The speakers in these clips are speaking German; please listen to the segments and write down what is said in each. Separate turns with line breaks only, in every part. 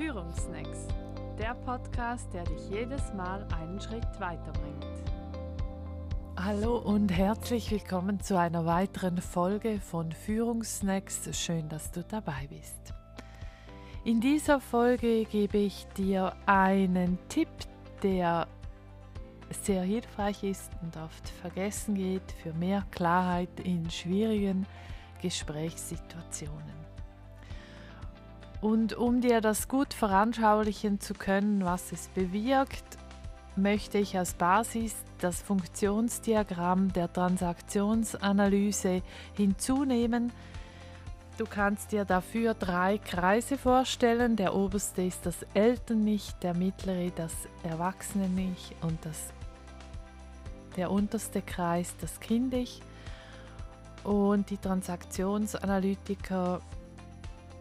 Führungsnacks, der Podcast, der dich jedes Mal einen Schritt weiterbringt.
Hallo und herzlich willkommen zu einer weiteren Folge von Führungsnacks. Schön, dass du dabei bist. In dieser Folge gebe ich dir einen Tipp, der sehr hilfreich ist und oft vergessen geht für mehr Klarheit in schwierigen Gesprächssituationen. Und um dir das gut veranschaulichen zu können, was es bewirkt, möchte ich als Basis das Funktionsdiagramm der Transaktionsanalyse hinzunehmen. Du kannst dir dafür drei Kreise vorstellen. Der oberste ist das Eltern-Ich, der mittlere das Erwachsenen-Ich und das, der unterste Kreis das Kind-Ich. Und die Transaktionsanalytiker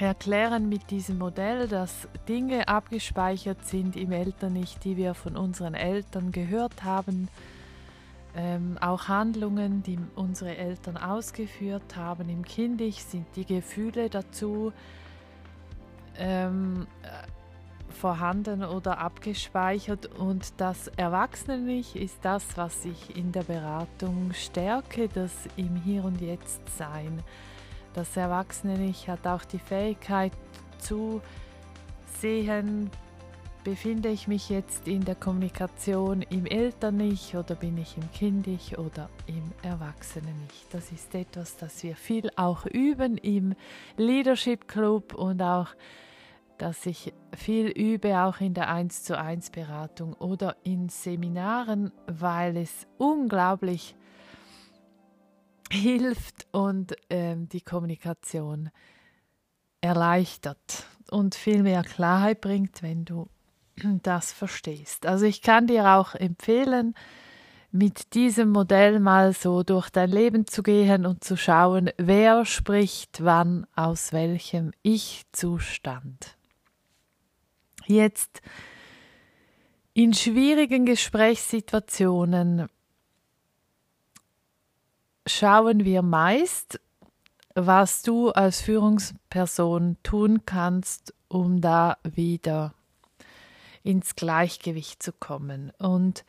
erklären mit diesem Modell, dass Dinge abgespeichert sind im Eltern-Ich, die wir von unseren Eltern gehört haben, ähm, auch Handlungen, die unsere Eltern ausgeführt haben im Kind-Ich, sind die Gefühle dazu ähm, vorhanden oder abgespeichert und das Erwachsene-Ich ist das, was ich in der Beratung stärke, das im Hier und Jetzt sein. Das Erwachsene-Ich hat auch die Fähigkeit zu sehen, befinde ich mich jetzt in der Kommunikation im Eltern-Ich oder bin ich im Kind-Ich oder im Erwachsenen-Ich. Das ist etwas, das wir viel auch üben im Leadership Club und auch, dass ich viel übe, auch in der 1 zu 1 Beratung oder in Seminaren, weil es unglaublich hilft und ähm, die Kommunikation erleichtert und viel mehr Klarheit bringt, wenn du das verstehst. Also ich kann dir auch empfehlen, mit diesem Modell mal so durch dein Leben zu gehen und zu schauen, wer spricht wann aus welchem Ich-Zustand. Jetzt in schwierigen Gesprächssituationen schauen wir meist, was du als Führungsperson tun kannst, um da wieder ins Gleichgewicht zu kommen. Und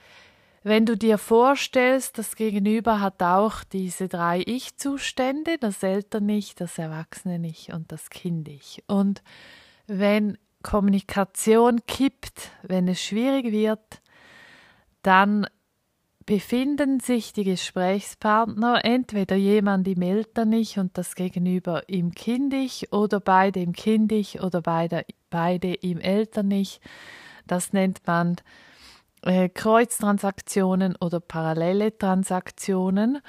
wenn du dir vorstellst, das Gegenüber hat auch diese drei Ich-Zustände, das Eltern-Ich, das Erwachsene-Ich und das Kind-Ich. Und wenn Kommunikation kippt, wenn es schwierig wird, dann befinden sich die Gesprächspartner entweder jemand im Eltern-Ich und das Gegenüber im Kind-Ich oder beide im Kind-Ich oder beide, beide im Eltern-Ich. Das nennt man äh, Kreuztransaktionen oder parallele Transaktionen.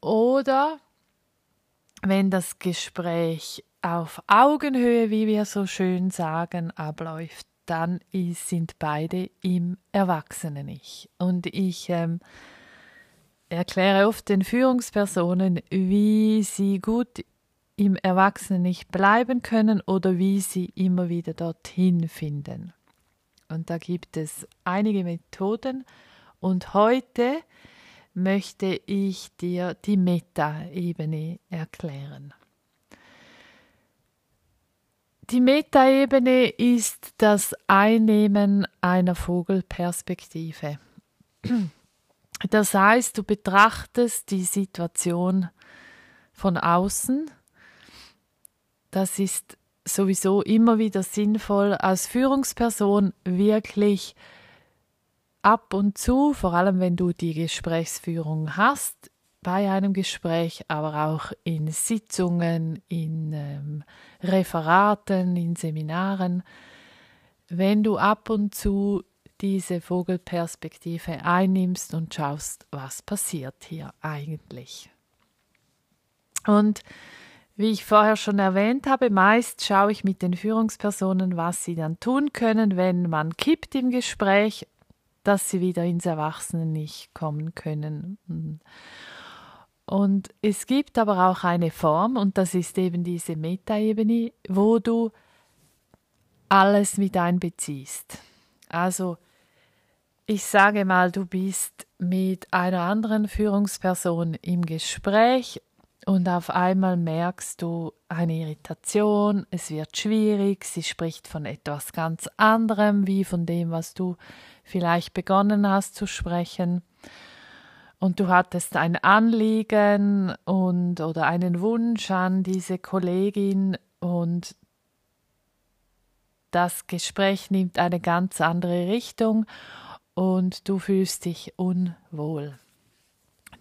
Oder wenn das Gespräch auf Augenhöhe, wie wir so schön sagen, abläuft, dann sind beide im Erwachsenen-Ich. Und ich ähm, erkläre oft den Führungspersonen, wie sie gut im Erwachsenen-Ich bleiben können oder wie sie immer wieder dorthin finden. Und da gibt es einige Methoden. Und heute möchte ich dir die Meta-Ebene erklären. Die Metaebene ist das Einnehmen einer Vogelperspektive. Das heißt, du betrachtest die Situation von außen. Das ist sowieso immer wieder sinnvoll, als Führungsperson wirklich ab und zu, vor allem wenn du die Gesprächsführung hast, bei einem Gespräch, aber auch in Sitzungen, in ähm, Referaten, in Seminaren, wenn du ab und zu diese Vogelperspektive einnimmst und schaust, was passiert hier eigentlich. Und wie ich vorher schon erwähnt habe, meist schaue ich mit den Führungspersonen, was sie dann tun können, wenn man kippt im Gespräch, dass sie wieder ins Erwachsene nicht kommen können. Und es gibt aber auch eine Form, und das ist eben diese Metaebene, wo du alles mit einbeziehst. Also ich sage mal, du bist mit einer anderen Führungsperson im Gespräch und auf einmal merkst du eine Irritation, es wird schwierig, sie spricht von etwas ganz anderem, wie von dem, was du vielleicht begonnen hast zu sprechen. Und du hattest ein Anliegen und oder einen Wunsch an diese Kollegin und das Gespräch nimmt eine ganz andere Richtung und du fühlst dich unwohl.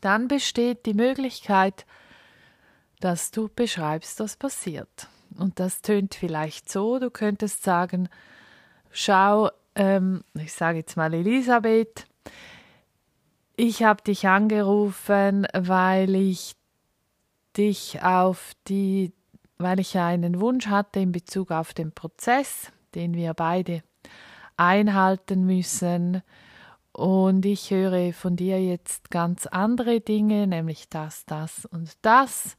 Dann besteht die Möglichkeit, dass du beschreibst, was passiert. Und das tönt vielleicht so, du könntest sagen, schau, ähm, ich sage jetzt mal Elisabeth, ich habe dich angerufen, weil ich dich auf die, weil ich einen Wunsch hatte in Bezug auf den Prozess, den wir beide einhalten müssen. Und ich höre von dir jetzt ganz andere Dinge, nämlich das, das und das.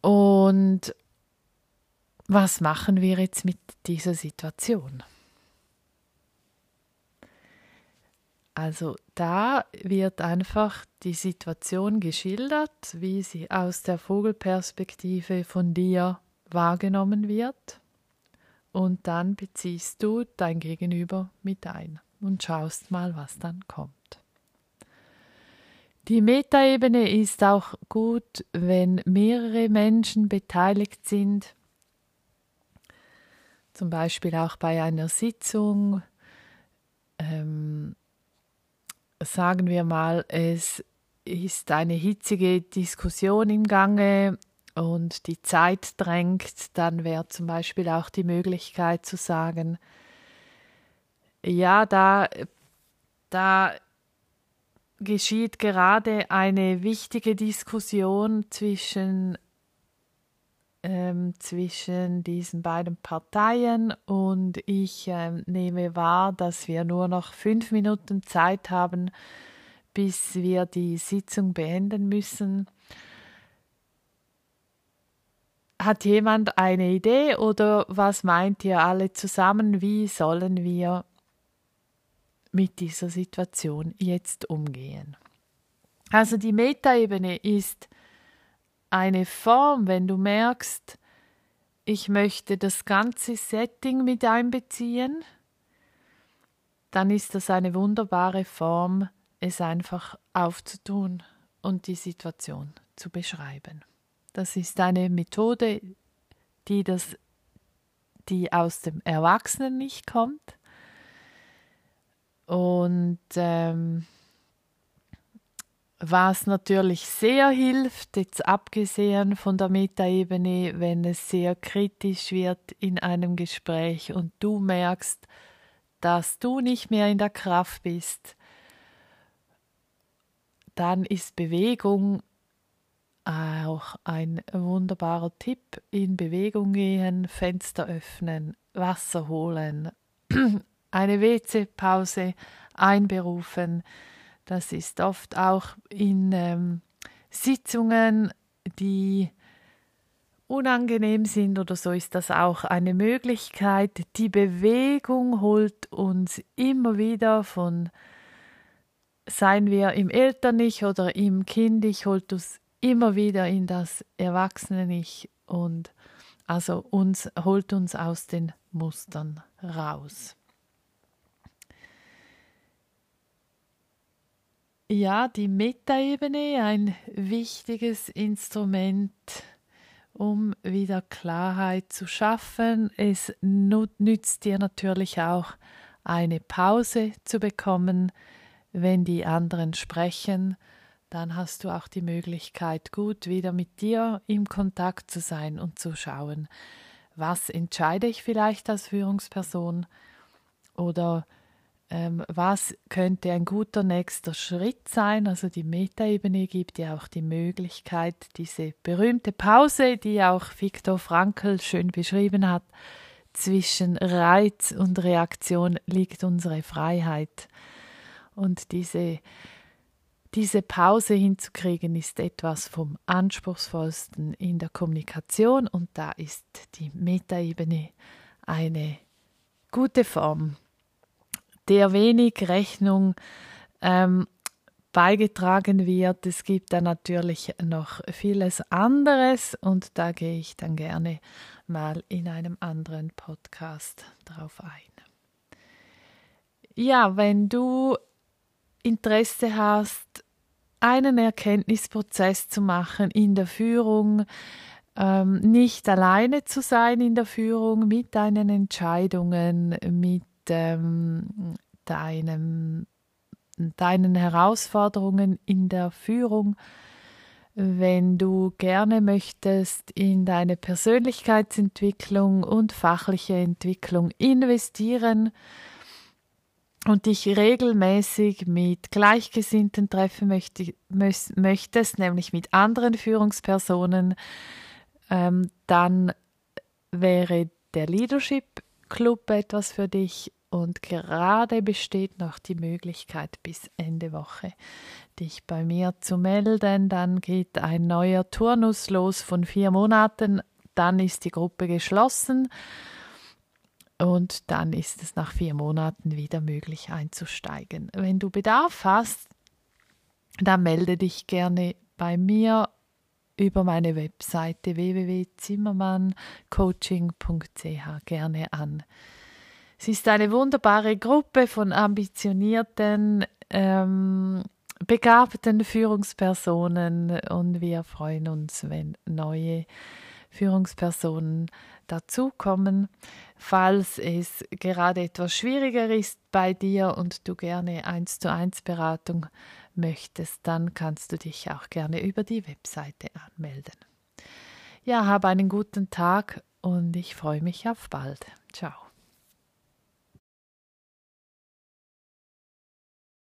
Und was machen wir jetzt mit dieser Situation? Also da wird einfach die Situation geschildert, wie sie aus der Vogelperspektive von dir wahrgenommen wird. Und dann beziehst du dein Gegenüber mit ein und schaust mal, was dann kommt. Die Metaebene ist auch gut, wenn mehrere Menschen beteiligt sind, zum Beispiel auch bei einer Sitzung. Ähm, sagen wir mal, es ist eine hitzige Diskussion im Gange und die Zeit drängt, dann wäre zum Beispiel auch die Möglichkeit zu sagen, ja, da, da geschieht gerade eine wichtige Diskussion zwischen, ähm, zwischen diesen beiden Parteien und ich ähm, nehme wahr, dass wir nur noch fünf Minuten Zeit haben, bis wir die Sitzung beenden müssen. Hat jemand eine Idee oder was meint ihr alle zusammen? Wie sollen wir mit dieser Situation jetzt umgehen. Also die Metaebene ist eine Form, wenn du merkst, ich möchte das ganze Setting mit einbeziehen, dann ist das eine wunderbare Form, es einfach aufzutun und die Situation zu beschreiben. Das ist eine Methode, die, das, die aus dem Erwachsenen nicht kommt, und ähm, was natürlich sehr hilft, jetzt abgesehen von der Metaebene, wenn es sehr kritisch wird in einem Gespräch und du merkst, dass du nicht mehr in der Kraft bist, dann ist Bewegung auch ein wunderbarer Tipp. In Bewegung gehen, Fenster öffnen, Wasser holen, eine WC-Pause einberufen. Das ist oft auch in ähm, Sitzungen, die unangenehm sind oder so ist das auch eine Möglichkeit. Die Bewegung holt uns immer wieder von, seien wir im Eltern-Ich oder im Kind-Ich, holt uns immer wieder in das Erwachsene-Ich und also uns holt uns aus den Mustern raus. Ja, die Metaebene, ein wichtiges Instrument, um wieder Klarheit zu schaffen. Es nützt dir natürlich auch eine Pause zu bekommen, wenn die anderen sprechen. Dann hast du auch die Möglichkeit, gut wieder mit dir im Kontakt zu sein und zu schauen, was entscheide ich vielleicht als Führungsperson oder was könnte ein guter nächster Schritt sein. Also die Metaebene gibt ja auch die Möglichkeit, diese berühmte Pause, die auch Viktor Frankl schön beschrieben hat, zwischen Reiz und Reaktion liegt unsere Freiheit. Und diese, diese Pause hinzukriegen, ist etwas vom Anspruchsvollsten in der Kommunikation und da ist die Metaebene eine gute Form der wenig Rechnung ähm, beigetragen wird. Es gibt da natürlich noch vieles anderes und da gehe ich dann gerne mal in einem anderen Podcast drauf ein. Ja, wenn du Interesse hast, einen Erkenntnisprozess zu machen in der Führung, ähm, nicht alleine zu sein in der Führung mit deinen Entscheidungen, mit ähm, deinem, deinen Herausforderungen in der Führung, wenn du gerne möchtest in deine Persönlichkeitsentwicklung und fachliche Entwicklung investieren und dich regelmäßig mit Gleichgesinnten treffen möchtest, nämlich mit anderen Führungspersonen, ähm, dann wäre der Leadership Club etwas für dich und gerade besteht noch die Möglichkeit bis Ende Woche dich bei mir zu melden. Dann geht ein neuer Turnus los von vier Monaten. Dann ist die Gruppe geschlossen und dann ist es nach vier Monaten wieder möglich einzusteigen. Wenn du Bedarf hast, dann melde dich gerne bei mir über meine Webseite www.zimmermanncoaching.ch gerne an. Es ist eine wunderbare Gruppe von ambitionierten, ähm, begabten Führungspersonen und wir freuen uns, wenn neue Führungspersonen dazukommen. Falls es gerade etwas schwieriger ist bei dir und du gerne eins zu eins Beratung möchtest, dann kannst du dich auch gerne über die Webseite anmelden. Ja, hab einen guten Tag und ich freue mich auf bald. Ciao.